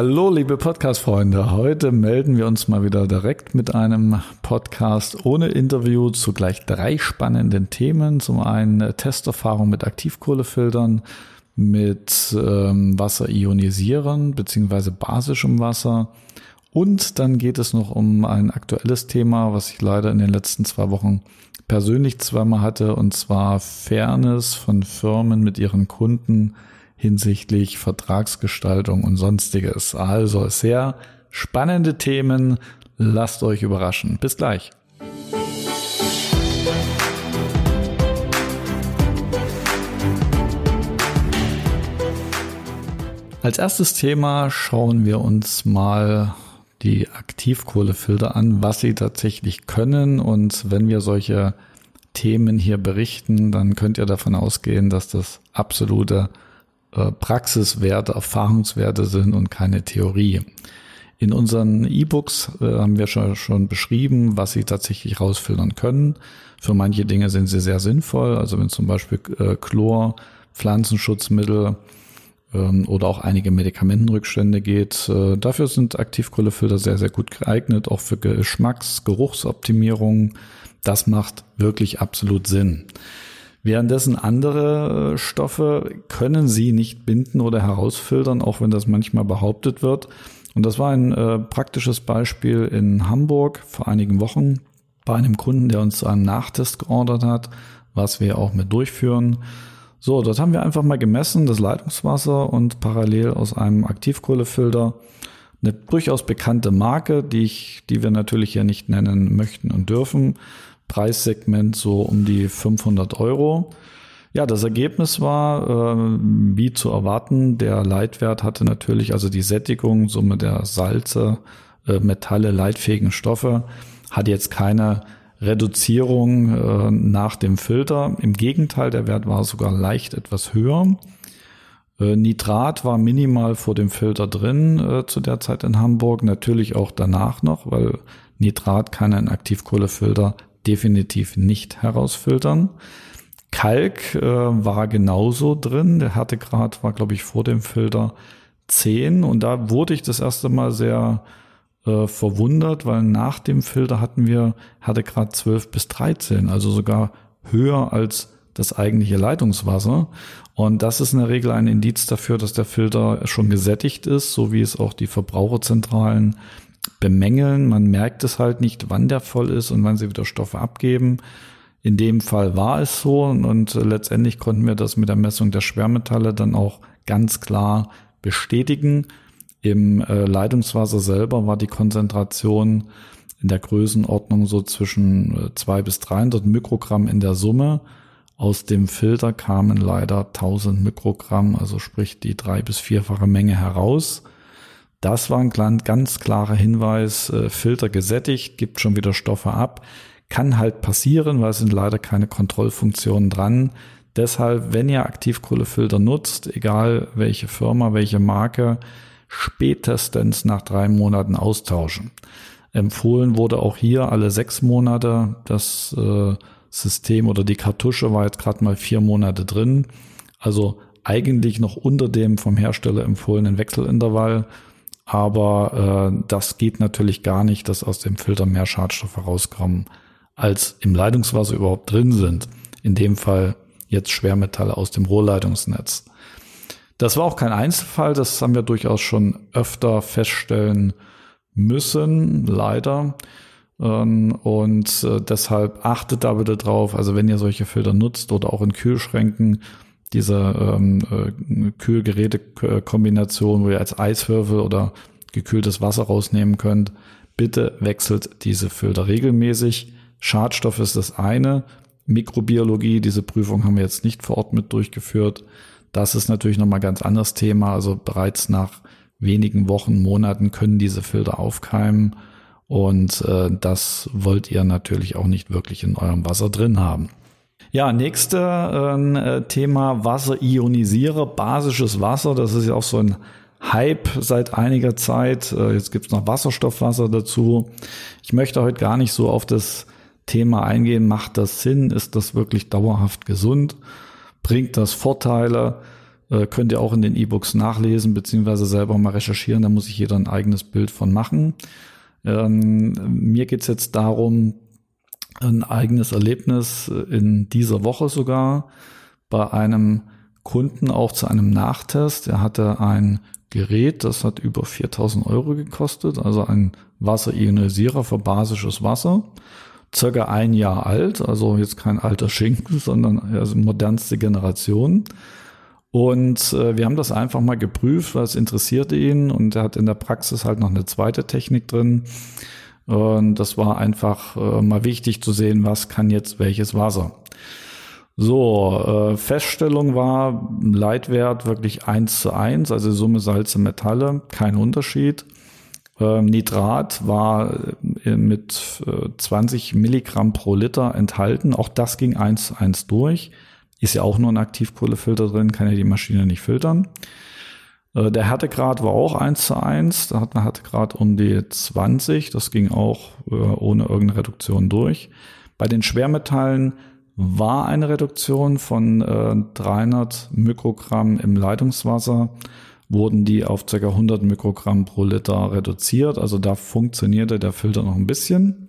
Hallo, liebe Podcast-Freunde. Heute melden wir uns mal wieder direkt mit einem Podcast ohne Interview zu gleich drei spannenden Themen. Zum einen Testerfahrung mit Aktivkohlefiltern, mit ähm, Wasser ionisieren beziehungsweise basischem Wasser. Und dann geht es noch um ein aktuelles Thema, was ich leider in den letzten zwei Wochen persönlich zweimal hatte, und zwar Fairness von Firmen mit ihren Kunden hinsichtlich Vertragsgestaltung und sonstiges. Also sehr spannende Themen. Lasst euch überraschen. Bis gleich. Als erstes Thema schauen wir uns mal die Aktivkohlefilter an, was sie tatsächlich können. Und wenn wir solche Themen hier berichten, dann könnt ihr davon ausgehen, dass das absolute äh, Praxiswerte, Erfahrungswerte sind und keine Theorie. In unseren E-Books äh, haben wir schon, schon beschrieben, was sie tatsächlich rausfiltern können. Für manche Dinge sind sie sehr sinnvoll. Also wenn zum Beispiel äh, Chlor, Pflanzenschutzmittel ähm, oder auch einige Medikamentenrückstände geht. Äh, dafür sind Aktivkohlefilter sehr, sehr gut geeignet, auch für Geschmacks-, Geruchsoptimierung. Das macht wirklich absolut Sinn. Währenddessen andere äh, Stoffe können sie nicht binden oder herausfiltern, auch wenn das manchmal behauptet wird. Und das war ein äh, praktisches Beispiel in Hamburg vor einigen Wochen bei einem Kunden, der uns einen Nachtest geordert hat, was wir auch mit durchführen. So, dort haben wir einfach mal gemessen, das Leitungswasser und parallel aus einem Aktivkohlefilter eine durchaus bekannte Marke, die ich, die wir natürlich hier nicht nennen möchten und dürfen, Preissegment so um die 500 Euro. Ja, das Ergebnis war, äh, wie zu erwarten, der Leitwert hatte natürlich also die Sättigung, Summe der Salze, äh, Metalle, leitfähigen Stoffe, hat jetzt keine Reduzierung äh, nach dem Filter. Im Gegenteil, der Wert war sogar leicht etwas höher. Äh, Nitrat war minimal vor dem Filter drin äh, zu der Zeit in Hamburg, natürlich auch danach noch, weil Nitrat kann ein Aktivkohlefilter definitiv nicht herausfiltern. Kalk äh, war genauso drin. Der Härtegrad war, glaube ich, vor dem Filter 10. Und da wurde ich das erste Mal sehr äh, verwundert, weil nach dem Filter hatten wir Härtegrad 12 bis 13, also sogar höher als das eigentliche Leitungswasser. Und das ist in der Regel ein Indiz dafür, dass der Filter schon gesättigt ist, so wie es auch die Verbraucherzentralen bemängeln. Man merkt es halt nicht, wann der voll ist und wann sie wieder Stoffe abgeben. In dem Fall war es so und, letztendlich konnten wir das mit der Messung der Schwermetalle dann auch ganz klar bestätigen. Im äh, Leitungswasser selber war die Konzentration in der Größenordnung so zwischen äh, zwei bis 300 Mikrogramm in der Summe. Aus dem Filter kamen leider 1000 Mikrogramm, also sprich die drei bis vierfache Menge heraus. Das war ein ganz klarer Hinweis, äh, Filter gesättigt, gibt schon wieder Stoffe ab. Kann halt passieren, weil es sind leider keine Kontrollfunktionen dran. Deshalb, wenn ihr Aktivkohlefilter nutzt, egal welche Firma, welche Marke, spätestens nach drei Monaten austauschen. Empfohlen wurde auch hier alle sechs Monate. Das äh, System oder die Kartusche war jetzt gerade mal vier Monate drin. Also eigentlich noch unter dem vom Hersteller empfohlenen Wechselintervall aber äh, das geht natürlich gar nicht, dass aus dem Filter mehr Schadstoffe rauskommen, als im Leitungswasser überhaupt drin sind. In dem Fall jetzt Schwermetalle aus dem Rohrleitungsnetz. Das war auch kein Einzelfall, das haben wir durchaus schon öfter feststellen müssen, leider. Ähm, und äh, deshalb achtet da bitte drauf, also wenn ihr solche Filter nutzt oder auch in Kühlschränken, diese ähm, äh, Kühlgerätekombination, wo ihr als Eiswürfel oder gekühltes Wasser rausnehmen könnt. Bitte wechselt diese Filter regelmäßig. Schadstoff ist das eine. Mikrobiologie, diese Prüfung haben wir jetzt nicht vor Ort mit durchgeführt. Das ist natürlich nochmal ganz anderes Thema. Also bereits nach wenigen Wochen, Monaten können diese Filter aufkeimen. Und äh, das wollt ihr natürlich auch nicht wirklich in eurem Wasser drin haben. Ja, nächste ähm, äh, Thema Wasser ionisiere, basisches Wasser. Das ist ja auch so ein Hype seit einiger Zeit. Äh, jetzt gibt's noch Wasserstoffwasser dazu. Ich möchte heute gar nicht so auf das Thema eingehen. Macht das Sinn? Ist das wirklich dauerhaft gesund? Bringt das Vorteile? Äh, könnt ihr auch in den E-Books nachlesen, beziehungsweise selber mal recherchieren. Da muss sich jeder ein eigenes Bild von machen. Ähm, mir geht's jetzt darum, ein eigenes Erlebnis in dieser Woche sogar bei einem Kunden auch zu einem Nachtest. Er hatte ein Gerät, das hat über 4000 Euro gekostet, also ein Wasserionisierer für basisches Wasser. Circa ein Jahr alt, also jetzt kein alter Schinken, sondern also modernste Generation. Und äh, wir haben das einfach mal geprüft, was interessierte ihn und er hat in der Praxis halt noch eine zweite Technik drin. Und das war einfach äh, mal wichtig zu sehen, was kann jetzt welches Wasser. So, äh, Feststellung war Leitwert wirklich eins zu eins, also Summe Salze Metalle, kein Unterschied. Ähm, Nitrat war äh, mit äh, 20 Milligramm pro Liter enthalten, auch das ging eins zu eins durch. Ist ja auch nur ein Aktivkohlefilter drin, kann ja die Maschine nicht filtern. Äh, der Härtegrad war auch eins zu eins, da hat man Härtegrad um die 20, das ging auch äh, ohne irgendeine Reduktion durch. Bei den Schwermetallen war eine Reduktion von äh, 300 Mikrogramm im Leitungswasser, wurden die auf ca. 100 Mikrogramm pro Liter reduziert. Also da funktionierte der Filter noch ein bisschen.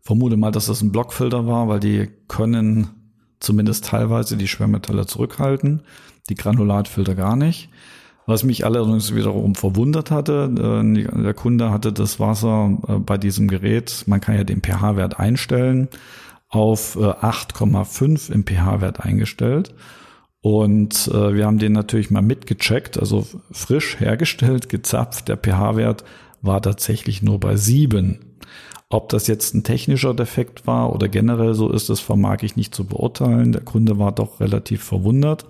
Vermute mal, dass das ein Blockfilter war, weil die können zumindest teilweise die Schwermetalle zurückhalten, die Granulatfilter gar nicht. Was mich allerdings wiederum verwundert hatte, äh, der Kunde hatte das Wasser äh, bei diesem Gerät, man kann ja den pH-Wert einstellen, auf 8,5 äh, im pH-Wert eingestellt. Und wir haben den natürlich mal mitgecheckt, also frisch hergestellt, gezapft. Der pH-Wert war tatsächlich nur bei 7. Ob das jetzt ein technischer Defekt war oder generell so ist, das vermag ich nicht zu beurteilen. Der Kunde war doch relativ verwundert.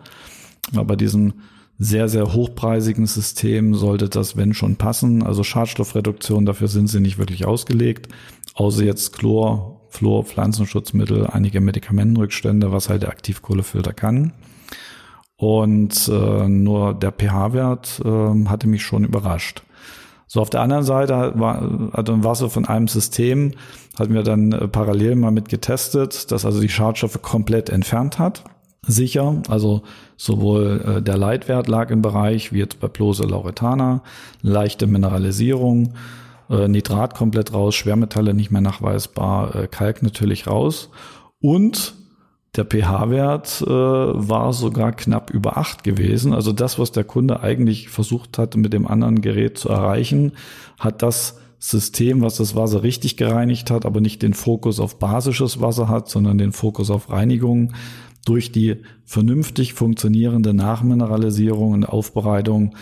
Aber bei diesem sehr, sehr hochpreisigen System sollte das, wenn schon, passen. Also Schadstoffreduktion, dafür sind sie nicht wirklich ausgelegt. Außer jetzt Chlor, Fluor, Pflanzenschutzmittel, einige Medikamentenrückstände, was halt der Aktivkohlefilter kann. Und äh, nur der pH-Wert äh, hatte mich schon überrascht. So, auf der anderen Seite war, also Wasser von einem System, hatten wir dann äh, parallel mal mit getestet, dass also die Schadstoffe komplett entfernt hat. Sicher, also sowohl äh, der Leitwert lag im Bereich, wie jetzt bei Plose Lauretana, leichte Mineralisierung, äh, Nitrat komplett raus, Schwermetalle nicht mehr nachweisbar, äh, Kalk natürlich raus. Und der pH-Wert äh, war sogar knapp über acht gewesen. Also das, was der Kunde eigentlich versucht hatte, mit dem anderen Gerät zu erreichen, hat das System, was das Wasser richtig gereinigt hat, aber nicht den Fokus auf basisches Wasser hat, sondern den Fokus auf Reinigung, durch die vernünftig funktionierende Nachmineralisierung und Aufbereitung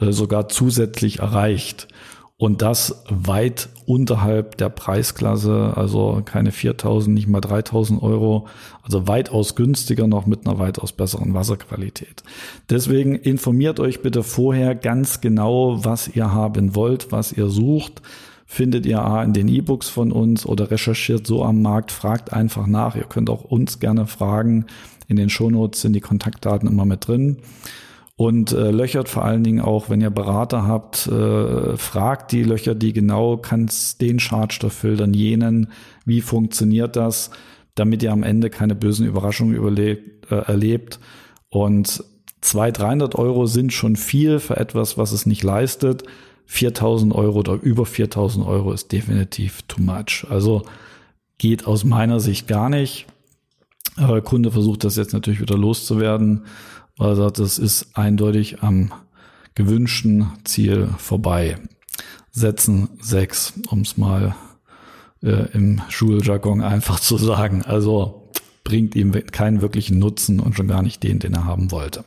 äh, sogar zusätzlich erreicht. Und das weit unterhalb der Preisklasse, also keine 4000, nicht mal 3000 Euro, also weitaus günstiger noch mit einer weitaus besseren Wasserqualität. Deswegen informiert euch bitte vorher ganz genau, was ihr haben wollt, was ihr sucht. Findet ihr A in den E-Books von uns oder recherchiert so am Markt, fragt einfach nach. Ihr könnt auch uns gerne fragen. In den Shownotes sind die Kontaktdaten immer mit drin und äh, löchert vor allen Dingen auch, wenn ihr Berater habt, äh, fragt die Löcher, die genau, kannst den Schadstoff filtern, jenen, wie funktioniert das, damit ihr am Ende keine bösen Überraschungen überlebt, äh, erlebt. Und 200, 300 Euro sind schon viel für etwas, was es nicht leistet. 4000 Euro oder über 4000 Euro ist definitiv too much. Also geht aus meiner Sicht gar nicht. Der Kunde versucht das jetzt natürlich wieder loszuwerden weil er sagt, das ist eindeutig am gewünschten Ziel vorbei. Setzen sechs, um es mal äh, im Schuljargon einfach zu sagen. Also bringt ihm keinen wirklichen Nutzen und schon gar nicht den, den er haben wollte.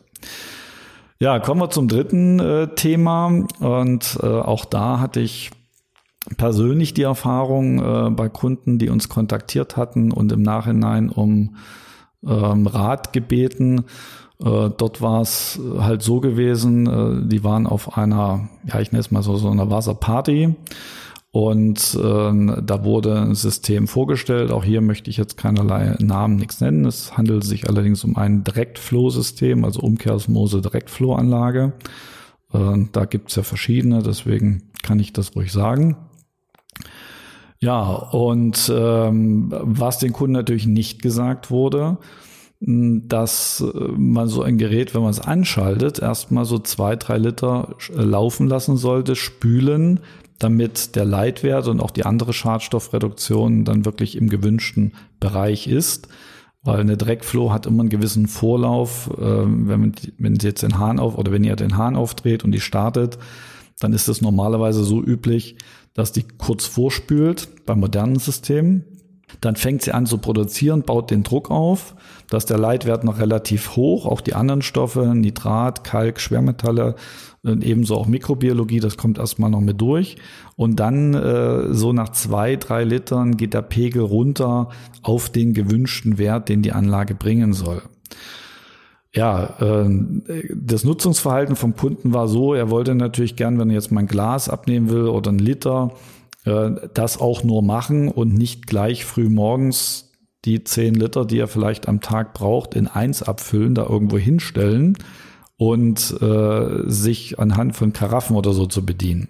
Ja, kommen wir zum dritten äh, Thema und äh, auch da hatte ich persönlich die Erfahrung äh, bei Kunden, die uns kontaktiert hatten und im Nachhinein um ähm, Rat gebeten äh, dort war es halt so gewesen, äh, die waren auf einer, ja, ich nenne es mal so, so einer Wasserparty. Und äh, da wurde ein System vorgestellt. Auch hier möchte ich jetzt keinerlei Namen, nichts nennen. Es handelt sich allerdings um ein Direktflow-System, also Umkehrsmose Direktflow-Anlage. Äh, da gibt's ja verschiedene, deswegen kann ich das ruhig sagen. Ja, und ähm, was den Kunden natürlich nicht gesagt wurde, dass äh, man so ein Gerät, wenn man es anschaltet, erstmal so zwei, drei Liter äh, laufen lassen sollte, spülen, damit der Leitwert und auch die andere Schadstoffreduktion dann wirklich im gewünschten Bereich ist. Weil eine Dreckfloh hat immer einen gewissen Vorlauf. Ähm, wenn, man, wenn Sie jetzt den Hahn auf oder wenn ihr den Hahn aufdreht und die startet, dann ist es normalerweise so üblich, dass die kurz vorspült bei modernen Systemen. Dann fängt sie an zu produzieren, baut den Druck auf, dass der Leitwert noch relativ hoch, auch die anderen Stoffe, Nitrat, Kalk, Schwermetalle, und ebenso auch Mikrobiologie, das kommt erstmal noch mit durch. Und dann äh, so nach zwei, drei Litern geht der Pegel runter auf den gewünschten Wert, den die Anlage bringen soll. Ja, äh, das Nutzungsverhalten vom Kunden war so, er wollte natürlich gern, wenn er jetzt mal ein Glas abnehmen will oder ein Liter, äh, das auch nur machen und nicht gleich früh morgens die zehn Liter, die er vielleicht am Tag braucht, in eins abfüllen, da irgendwo hinstellen und äh, sich anhand von Karaffen oder so zu bedienen.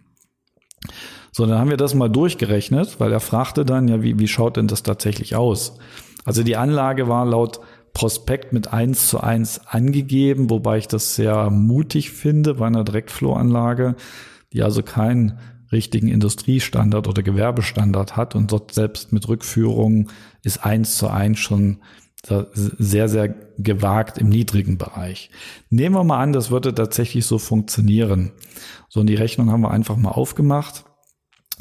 So, dann haben wir das mal durchgerechnet, weil er fragte dann, ja, wie, wie schaut denn das tatsächlich aus? Also die Anlage war laut Prospekt mit eins zu eins angegeben, wobei ich das sehr mutig finde bei einer Direktflow-Anlage, die also keinen richtigen Industriestandard oder Gewerbestandard hat und dort selbst mit Rückführung ist eins zu eins schon sehr, sehr gewagt im niedrigen Bereich. Nehmen wir mal an, das würde tatsächlich so funktionieren. So, und die Rechnung haben wir einfach mal aufgemacht.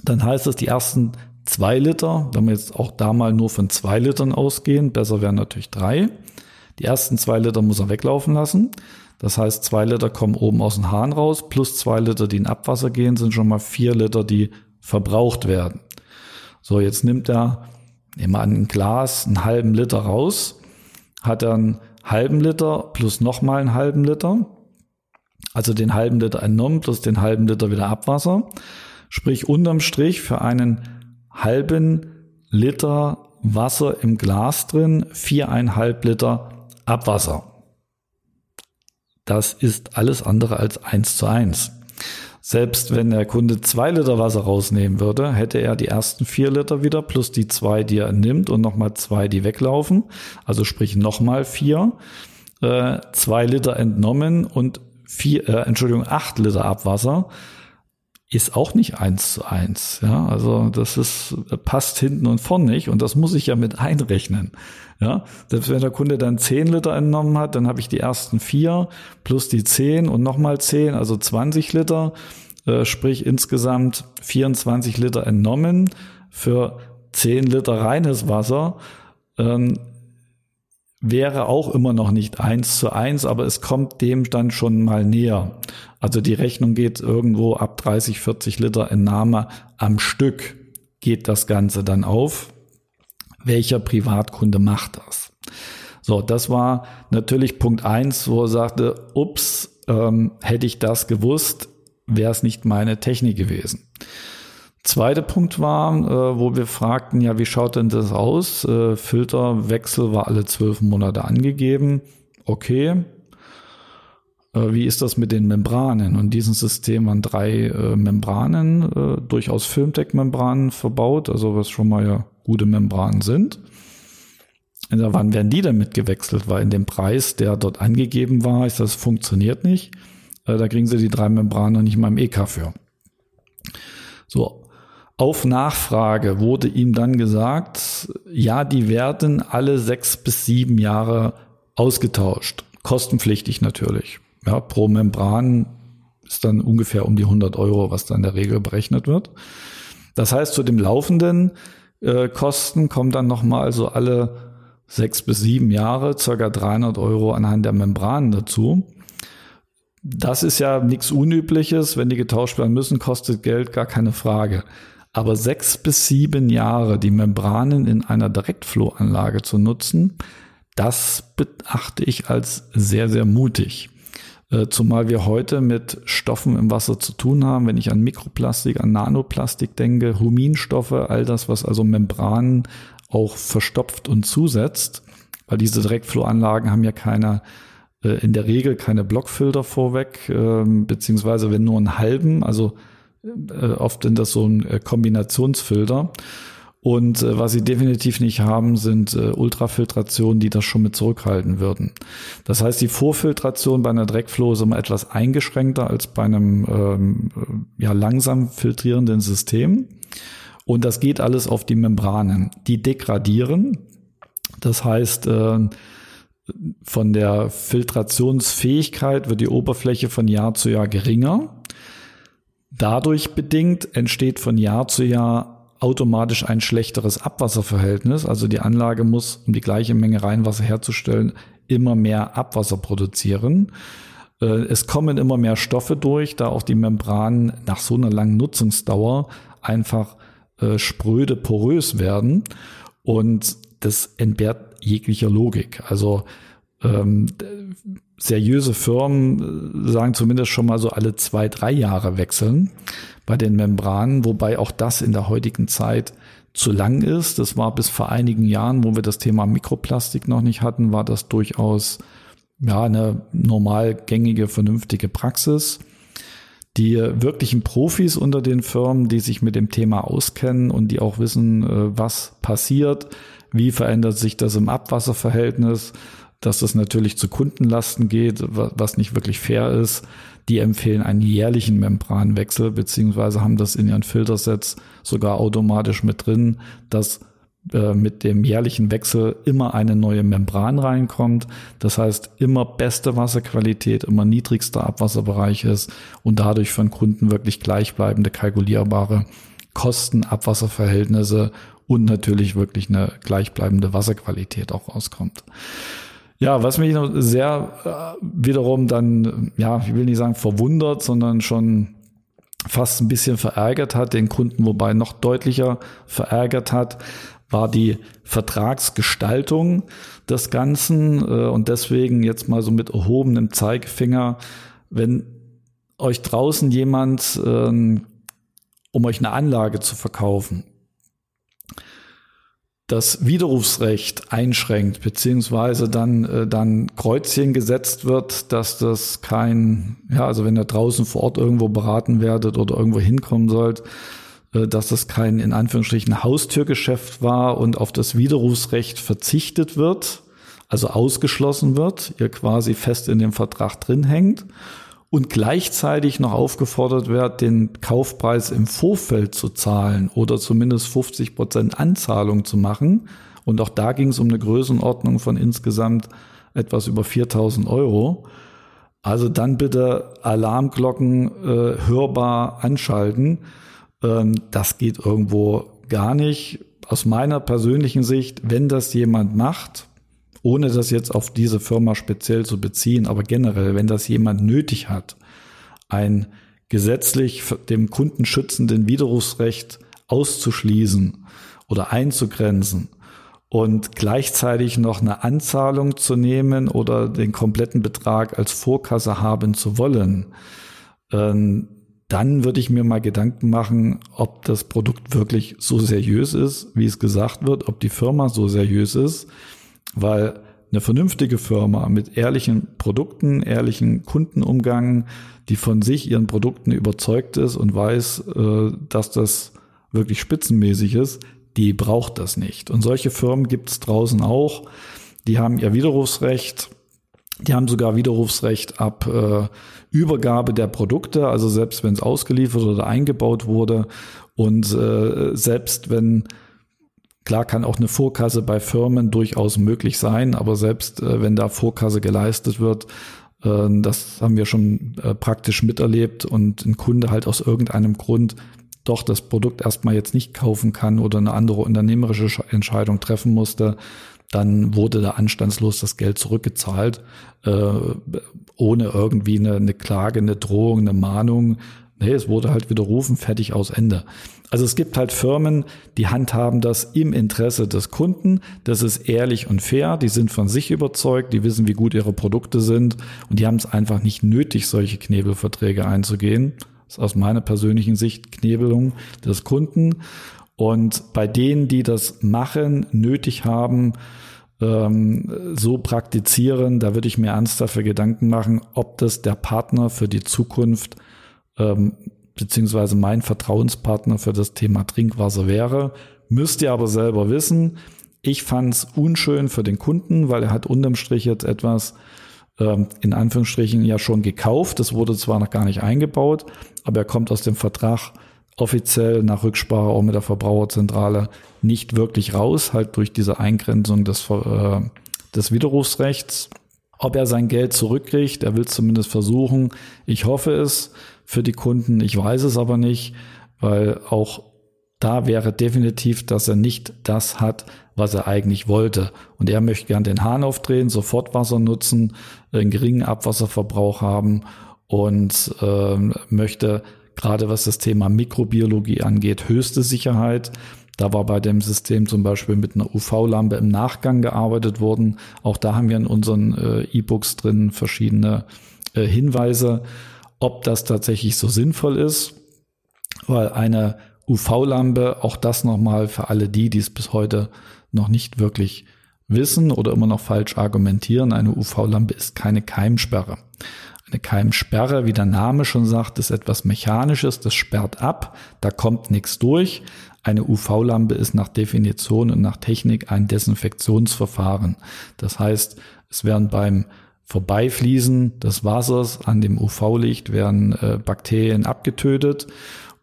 Dann heißt es, die ersten zwei Liter, wenn wir jetzt auch da mal nur von zwei Litern ausgehen, besser wären natürlich drei. Die ersten zwei Liter muss er weglaufen lassen. Das heißt, zwei Liter kommen oben aus dem Hahn raus, plus zwei Liter, die in Abwasser gehen, sind schon mal vier Liter, die verbraucht werden. So, jetzt nimmt er, nehmen wir an, ein Glas, einen halben Liter raus, hat er einen halben Liter plus nochmal einen halben Liter, also den halben Liter entnommen plus den halben Liter wieder Abwasser. Sprich, unterm Strich für einen halben Liter Wasser im Glas drin, viereinhalb Liter Abwasser. Das ist alles andere als eins zu eins. Selbst wenn der Kunde zwei Liter Wasser rausnehmen würde, hätte er die ersten vier Liter wieder plus die zwei, die er nimmt und nochmal zwei, die weglaufen. Also sprich nochmal vier. Äh, zwei Liter entnommen und vier, äh, Entschuldigung, acht Liter Abwasser ist auch nicht eins zu eins. Ja, also das ist, passt hinten und vorn nicht und das muss ich ja mit einrechnen. Ja, selbst wenn der Kunde dann zehn Liter entnommen hat, dann habe ich die ersten vier plus die zehn und nochmal zehn, also 20 Liter, äh, sprich insgesamt 24 Liter entnommen für zehn Liter reines Wasser. Ähm, wäre auch immer noch nicht eins zu eins, aber es kommt dem dann schon mal näher. Also die Rechnung geht irgendwo ab 30, 40 Liter Entnahme am Stück geht das Ganze dann auf. Welcher Privatkunde macht das? So, das war natürlich Punkt eins, wo er sagte, ups, ähm, hätte ich das gewusst, wäre es nicht meine Technik gewesen. Zweiter Punkt war, äh, wo wir fragten, ja, wie schaut denn das aus? Äh, Filterwechsel war alle zwölf Monate angegeben. Okay. Äh, wie ist das mit den Membranen? Und diesem System waren drei äh, Membranen, äh, durchaus Filmtech-Membranen verbaut, also was schon mal ja gute Membranen sind. Also wann werden die damit gewechselt? Weil in dem Preis, der dort angegeben war, ist das funktioniert nicht. Äh, da kriegen sie die drei Membranen nicht mal im EK für. So, auf Nachfrage wurde ihm dann gesagt, ja, die werden alle sechs bis sieben Jahre ausgetauscht. Kostenpflichtig natürlich. Ja, pro Membran ist dann ungefähr um die 100 Euro, was dann in der Regel berechnet wird. Das heißt, zu dem laufenden äh, Kosten kommen dann nochmal so alle sechs bis sieben Jahre circa 300 Euro anhand der Membranen dazu. Das ist ja nichts Unübliches. Wenn die getauscht werden müssen, kostet Geld, gar keine Frage. Aber sechs bis sieben Jahre die Membranen in einer Direktflow-Anlage zu nutzen, das beachte ich als sehr, sehr mutig. Äh, zumal wir heute mit Stoffen im Wasser zu tun haben, wenn ich an Mikroplastik, an Nanoplastik denke, Huminstoffe, all das, was also Membranen auch verstopft und zusetzt, weil diese Direktflow-Anlagen haben ja keine, äh, in der Regel keine Blockfilter vorweg, ähm, beziehungsweise wenn nur einen halben, also äh, oft sind das so ein Kombinationsfilter. Und äh, was sie definitiv nicht haben, sind äh, Ultrafiltrationen, die das schon mit zurückhalten würden. Das heißt, die Vorfiltration bei einer Dreckfloh ist immer etwas eingeschränkter als bei einem ähm, ja, langsam filtrierenden System. Und das geht alles auf die Membranen. Die degradieren. Das heißt, äh, von der Filtrationsfähigkeit wird die Oberfläche von Jahr zu Jahr geringer. Dadurch bedingt entsteht von Jahr zu Jahr automatisch ein schlechteres Abwasserverhältnis. Also die Anlage muss, um die gleiche Menge Reinwasser herzustellen, immer mehr Abwasser produzieren. Äh, es kommen immer mehr Stoffe durch, da auch die Membranen nach so einer langen Nutzungsdauer einfach äh, spröde, porös werden. Und das entbehrt jeglicher Logik. Also ähm, seriöse Firmen äh, sagen zumindest schon mal so alle zwei, drei Jahre wechseln bei den Membranen, wobei auch das in der heutigen Zeit zu lang ist. Das war bis vor einigen Jahren, wo wir das Thema Mikroplastik noch nicht hatten, war das durchaus ja eine normal gängige, vernünftige Praxis. Die wirklichen Profis unter den Firmen, die sich mit dem Thema auskennen und die auch wissen, äh, was passiert, wie verändert sich das im Abwasserverhältnis, dass das natürlich zu Kundenlasten geht, was nicht wirklich fair ist. Die empfehlen einen jährlichen Membranwechsel, beziehungsweise haben das in ihren Filtersets sogar automatisch mit drin, dass äh, mit dem jährlichen Wechsel immer eine neue Membran reinkommt. Das heißt, immer beste Wasserqualität, immer niedrigster Abwasserbereich ist und dadurch von Kunden wirklich gleichbleibende, kalkulierbare Kosten, Abwasserverhältnisse und natürlich wirklich eine gleichbleibende Wasserqualität auch rauskommt. Ja, was mich noch sehr äh, wiederum dann, ja, ich will nicht sagen verwundert, sondern schon fast ein bisschen verärgert hat, den Kunden wobei noch deutlicher verärgert hat, war die Vertragsgestaltung des Ganzen äh, und deswegen jetzt mal so mit erhobenem Zeigefinger, wenn euch draußen jemand, ähm, um euch eine Anlage zu verkaufen, das Widerrufsrecht einschränkt, beziehungsweise dann, äh, dann Kreuzchen gesetzt wird, dass das kein, ja, also wenn ihr draußen vor Ort irgendwo beraten werdet oder irgendwo hinkommen sollt, äh, dass das kein, in Anführungsstrichen, Haustürgeschäft war und auf das Widerrufsrecht verzichtet wird, also ausgeschlossen wird, ihr quasi fest in dem Vertrag drin hängt und gleichzeitig noch aufgefordert wird, den Kaufpreis im Vorfeld zu zahlen oder zumindest 50 Prozent Anzahlung zu machen. Und auch da ging es um eine Größenordnung von insgesamt etwas über 4000 Euro. Also dann bitte Alarmglocken äh, hörbar anschalten. Ähm, das geht irgendwo gar nicht. Aus meiner persönlichen Sicht, wenn das jemand macht, ohne das jetzt auf diese Firma speziell zu beziehen, aber generell, wenn das jemand nötig hat, ein gesetzlich dem Kunden schützenden Widerrufsrecht auszuschließen oder einzugrenzen und gleichzeitig noch eine Anzahlung zu nehmen oder den kompletten Betrag als Vorkasse haben zu wollen, ähm, dann würde ich mir mal Gedanken machen, ob das Produkt wirklich so seriös ist, wie es gesagt wird, ob die Firma so seriös ist, weil eine vernünftige Firma mit ehrlichen Produkten, ehrlichen Kundenumgang, die von sich ihren Produkten überzeugt ist und weiß, äh, dass das wirklich spitzenmäßig ist, die braucht das nicht. Und solche Firmen gibt es draußen auch. Die haben ihr Widerrufsrecht. Die haben sogar Widerrufsrecht ab äh, Übergabe der Produkte, also selbst wenn es ausgeliefert oder eingebaut wurde und äh, selbst wenn Klar kann auch eine Vorkasse bei Firmen durchaus möglich sein, aber selbst äh, wenn da Vorkasse geleistet wird, äh, das haben wir schon äh, praktisch miterlebt und ein Kunde halt aus irgendeinem Grund doch das Produkt erstmal jetzt nicht kaufen kann oder eine andere unternehmerische Entscheidung treffen musste, dann wurde da anstandslos das Geld zurückgezahlt, äh, ohne irgendwie eine, eine Klage, eine Drohung, eine Mahnung. Nee, es wurde halt widerrufen, fertig aus Ende. Also es gibt halt Firmen, die handhaben das im Interesse des Kunden. Das ist ehrlich und fair. Die sind von sich überzeugt. Die wissen, wie gut ihre Produkte sind. Und die haben es einfach nicht nötig, solche Knebelverträge einzugehen. Das ist aus meiner persönlichen Sicht Knebelung des Kunden. Und bei denen, die das machen, nötig haben, ähm, so praktizieren, da würde ich mir ernst dafür Gedanken machen, ob das der Partner für die Zukunft ähm, beziehungsweise mein Vertrauenspartner für das Thema Trinkwasser wäre. müsst ihr aber selber wissen. Ich fand es unschön für den Kunden, weil er hat unterm Strich jetzt etwas ähm, in Anführungsstrichen ja schon gekauft. Das wurde zwar noch gar nicht eingebaut, aber er kommt aus dem Vertrag offiziell nach Rücksprache auch mit der Verbraucherzentrale nicht wirklich raus, halt durch diese Eingrenzung des, äh, des Widerrufsrechts. Ob er sein Geld zurückkriegt, er will es zumindest versuchen. Ich hoffe es für die Kunden, ich weiß es aber nicht, weil auch da wäre definitiv, dass er nicht das hat, was er eigentlich wollte. Und er möchte gern den Hahn aufdrehen, sofort Wasser nutzen, einen geringen Abwasserverbrauch haben und äh, möchte gerade was das Thema Mikrobiologie angeht, höchste Sicherheit. Da war bei dem System zum Beispiel mit einer UV-Lampe im Nachgang gearbeitet worden. Auch da haben wir in unseren äh, E-Books drin verschiedene äh, Hinweise, ob das tatsächlich so sinnvoll ist, weil eine UV-Lampe, auch das nochmal für alle die, die es bis heute noch nicht wirklich wissen oder immer noch falsch argumentieren, eine UV-Lampe ist keine Keimsperre. Eine Keimsperre, wie der Name schon sagt, ist etwas Mechanisches, das sperrt ab, da kommt nichts durch. Eine UV-Lampe ist nach Definition und nach Technik ein Desinfektionsverfahren. Das heißt, es werden beim Vorbeifließen. Des Wassers an dem UV-Licht werden äh, Bakterien abgetötet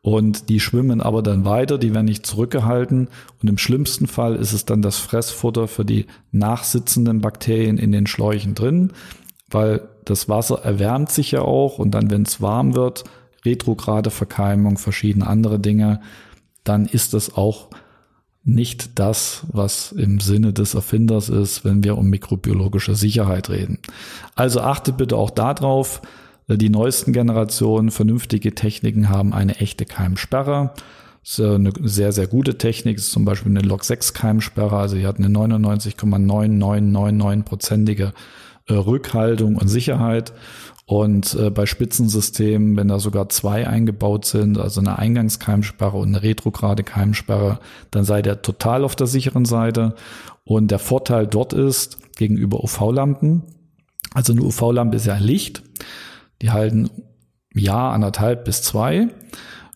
und die schwimmen aber dann weiter, die werden nicht zurückgehalten. Und im schlimmsten Fall ist es dann das Fressfutter für die nachsitzenden Bakterien in den Schläuchen drin, weil das Wasser erwärmt sich ja auch und dann, wenn es warm wird, retrograde Verkeimung, verschiedene andere Dinge, dann ist es auch nicht das, was im Sinne des Erfinders ist, wenn wir um mikrobiologische Sicherheit reden. Also achtet bitte auch darauf, die neuesten Generationen vernünftige Techniken haben eine echte Keimsperre. Das ist eine sehr, sehr gute Technik. Das ist zum Beispiel eine Log6-Keimsperre. Also die hat eine 99,9999-prozentige äh, Rückhaltung und Sicherheit. Und äh, bei Spitzensystemen, wenn da sogar zwei eingebaut sind, also eine Eingangskeimsperre und eine retrograde Keimsperre, dann seid ihr total auf der sicheren Seite. Und der Vorteil dort ist gegenüber UV-Lampen, also eine UV-Lampe ist ja Licht. Die halten Jahr, anderthalb bis zwei.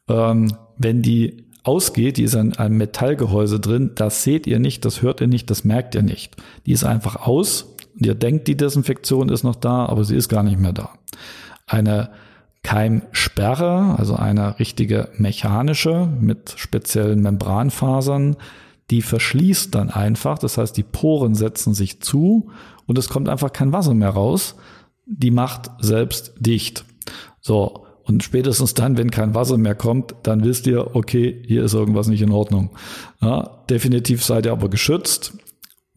Ähm, wenn die ausgeht, die ist in einem Metallgehäuse drin, das seht ihr nicht, das hört ihr nicht, das merkt ihr nicht. Die ist einfach aus ihr denkt, die Desinfektion ist noch da, aber sie ist gar nicht mehr da. Eine Keimsperre, also eine richtige mechanische mit speziellen Membranfasern, die verschließt dann einfach, das heißt, die Poren setzen sich zu und es kommt einfach kein Wasser mehr raus, die macht selbst dicht. So. Und spätestens dann, wenn kein Wasser mehr kommt, dann wisst ihr, okay, hier ist irgendwas nicht in Ordnung. Ja, definitiv seid ihr aber geschützt,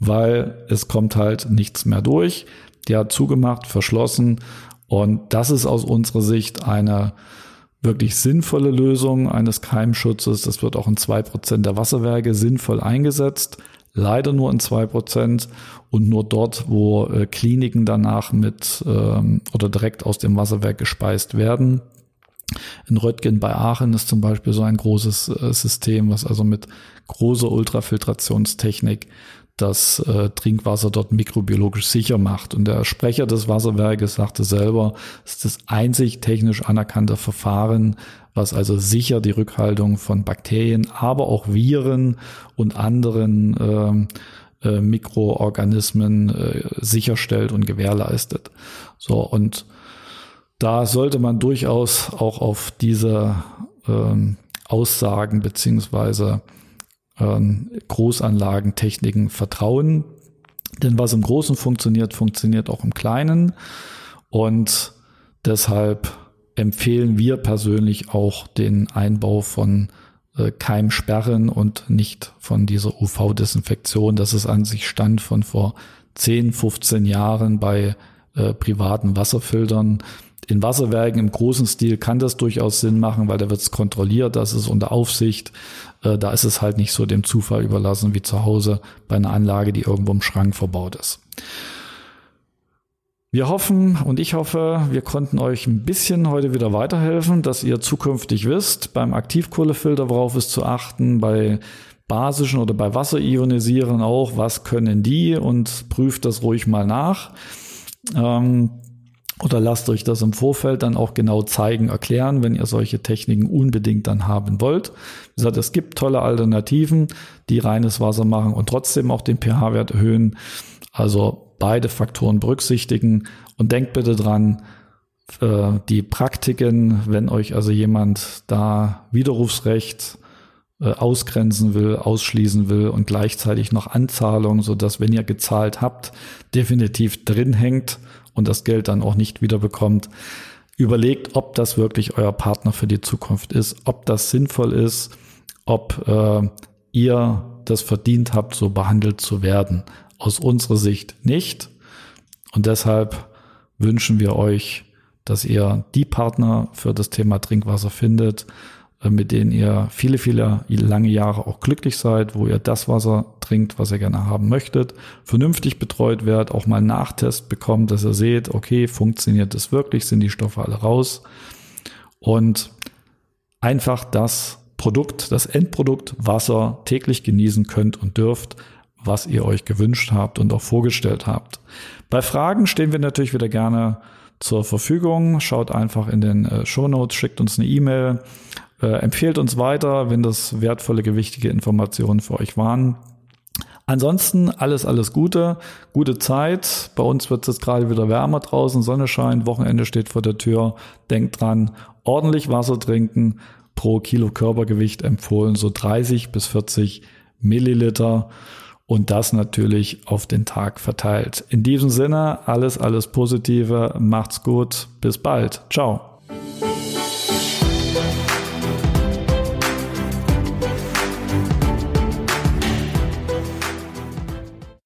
weil es kommt halt nichts mehr durch. Die hat zugemacht, verschlossen. Und das ist aus unserer Sicht eine wirklich sinnvolle Lösung eines Keimschutzes. Das wird auch in zwei Prozent der Wasserwerke sinnvoll eingesetzt leider nur in zwei Prozent und nur dort, wo äh, Kliniken danach mit ähm, oder direkt aus dem Wasserwerk gespeist werden. In Röttgen bei Aachen ist zum Beispiel so ein großes äh, System, was also mit großer Ultrafiltrationstechnik das äh, Trinkwasser dort mikrobiologisch sicher macht. Und der Sprecher des Wasserwerkes sagte selber, es ist das einzig technisch anerkannte Verfahren, was also sicher die Rückhaltung von Bakterien, aber auch Viren und anderen äh, äh, Mikroorganismen äh, sicherstellt und gewährleistet. So und da sollte man durchaus auch auf diese ähm, Aussagen beziehungsweise ähm, Großanlagentechniken vertrauen. Denn was im Großen funktioniert, funktioniert auch im Kleinen. Und deshalb empfehlen wir persönlich auch den Einbau von äh, Keimsperren und nicht von dieser UV-Desinfektion. Das ist an sich Stand von vor 10, 15 Jahren bei äh, privaten Wasserfiltern. In Wasserwerken im großen Stil kann das durchaus Sinn machen, weil da wird es kontrolliert, das ist unter Aufsicht. Äh, da ist es halt nicht so dem Zufall überlassen wie zu Hause bei einer Anlage, die irgendwo im Schrank verbaut ist. Wir hoffen und ich hoffe, wir konnten euch ein bisschen heute wieder weiterhelfen, dass ihr zukünftig wisst, beim Aktivkohlefilter, worauf es zu achten, bei basischen oder bei Wasserionisieren auch, was können die und prüft das ruhig mal nach. Ähm, oder lasst euch das im Vorfeld dann auch genau zeigen, erklären, wenn ihr solche Techniken unbedingt dann haben wollt. Wie gesagt, es gibt tolle Alternativen, die reines Wasser machen und trotzdem auch den pH-Wert erhöhen. Also beide Faktoren berücksichtigen und denkt bitte dran, äh, die Praktiken, wenn euch also jemand da Widerrufsrecht äh, ausgrenzen will, ausschließen will und gleichzeitig noch Anzahlung, so dass wenn ihr gezahlt habt, definitiv drin hängt und das Geld dann auch nicht wiederbekommt. Überlegt, ob das wirklich euer Partner für die Zukunft ist, ob das sinnvoll ist, ob äh, ihr das verdient habt, so behandelt zu werden. Aus unserer Sicht nicht. Und deshalb wünschen wir euch, dass ihr die Partner für das Thema Trinkwasser findet, mit denen ihr viele, viele lange Jahre auch glücklich seid, wo ihr das Wasser trinkt, was ihr gerne haben möchtet, vernünftig betreut werdet, auch mal Nachtest bekommt, dass ihr seht, okay, funktioniert das wirklich, sind die Stoffe alle raus und einfach das Produkt, das Endprodukt Wasser täglich genießen könnt und dürft, was ihr euch gewünscht habt und auch vorgestellt habt. Bei Fragen stehen wir natürlich wieder gerne zur Verfügung. Schaut einfach in den äh, Show Notes, schickt uns eine E-Mail äh, empfehlt uns weiter, wenn das wertvolle, gewichtige Informationen für euch waren. Ansonsten alles, alles Gute, gute Zeit. Bei uns wird es jetzt gerade wieder wärmer draußen, Sonne scheint, Wochenende steht vor der Tür. Denkt dran, ordentlich Wasser trinken, pro Kilo Körpergewicht empfohlen so 30 bis 40 Milliliter und das natürlich auf den Tag verteilt. In diesem Sinne, alles, alles Positive, macht's gut, bis bald, ciao.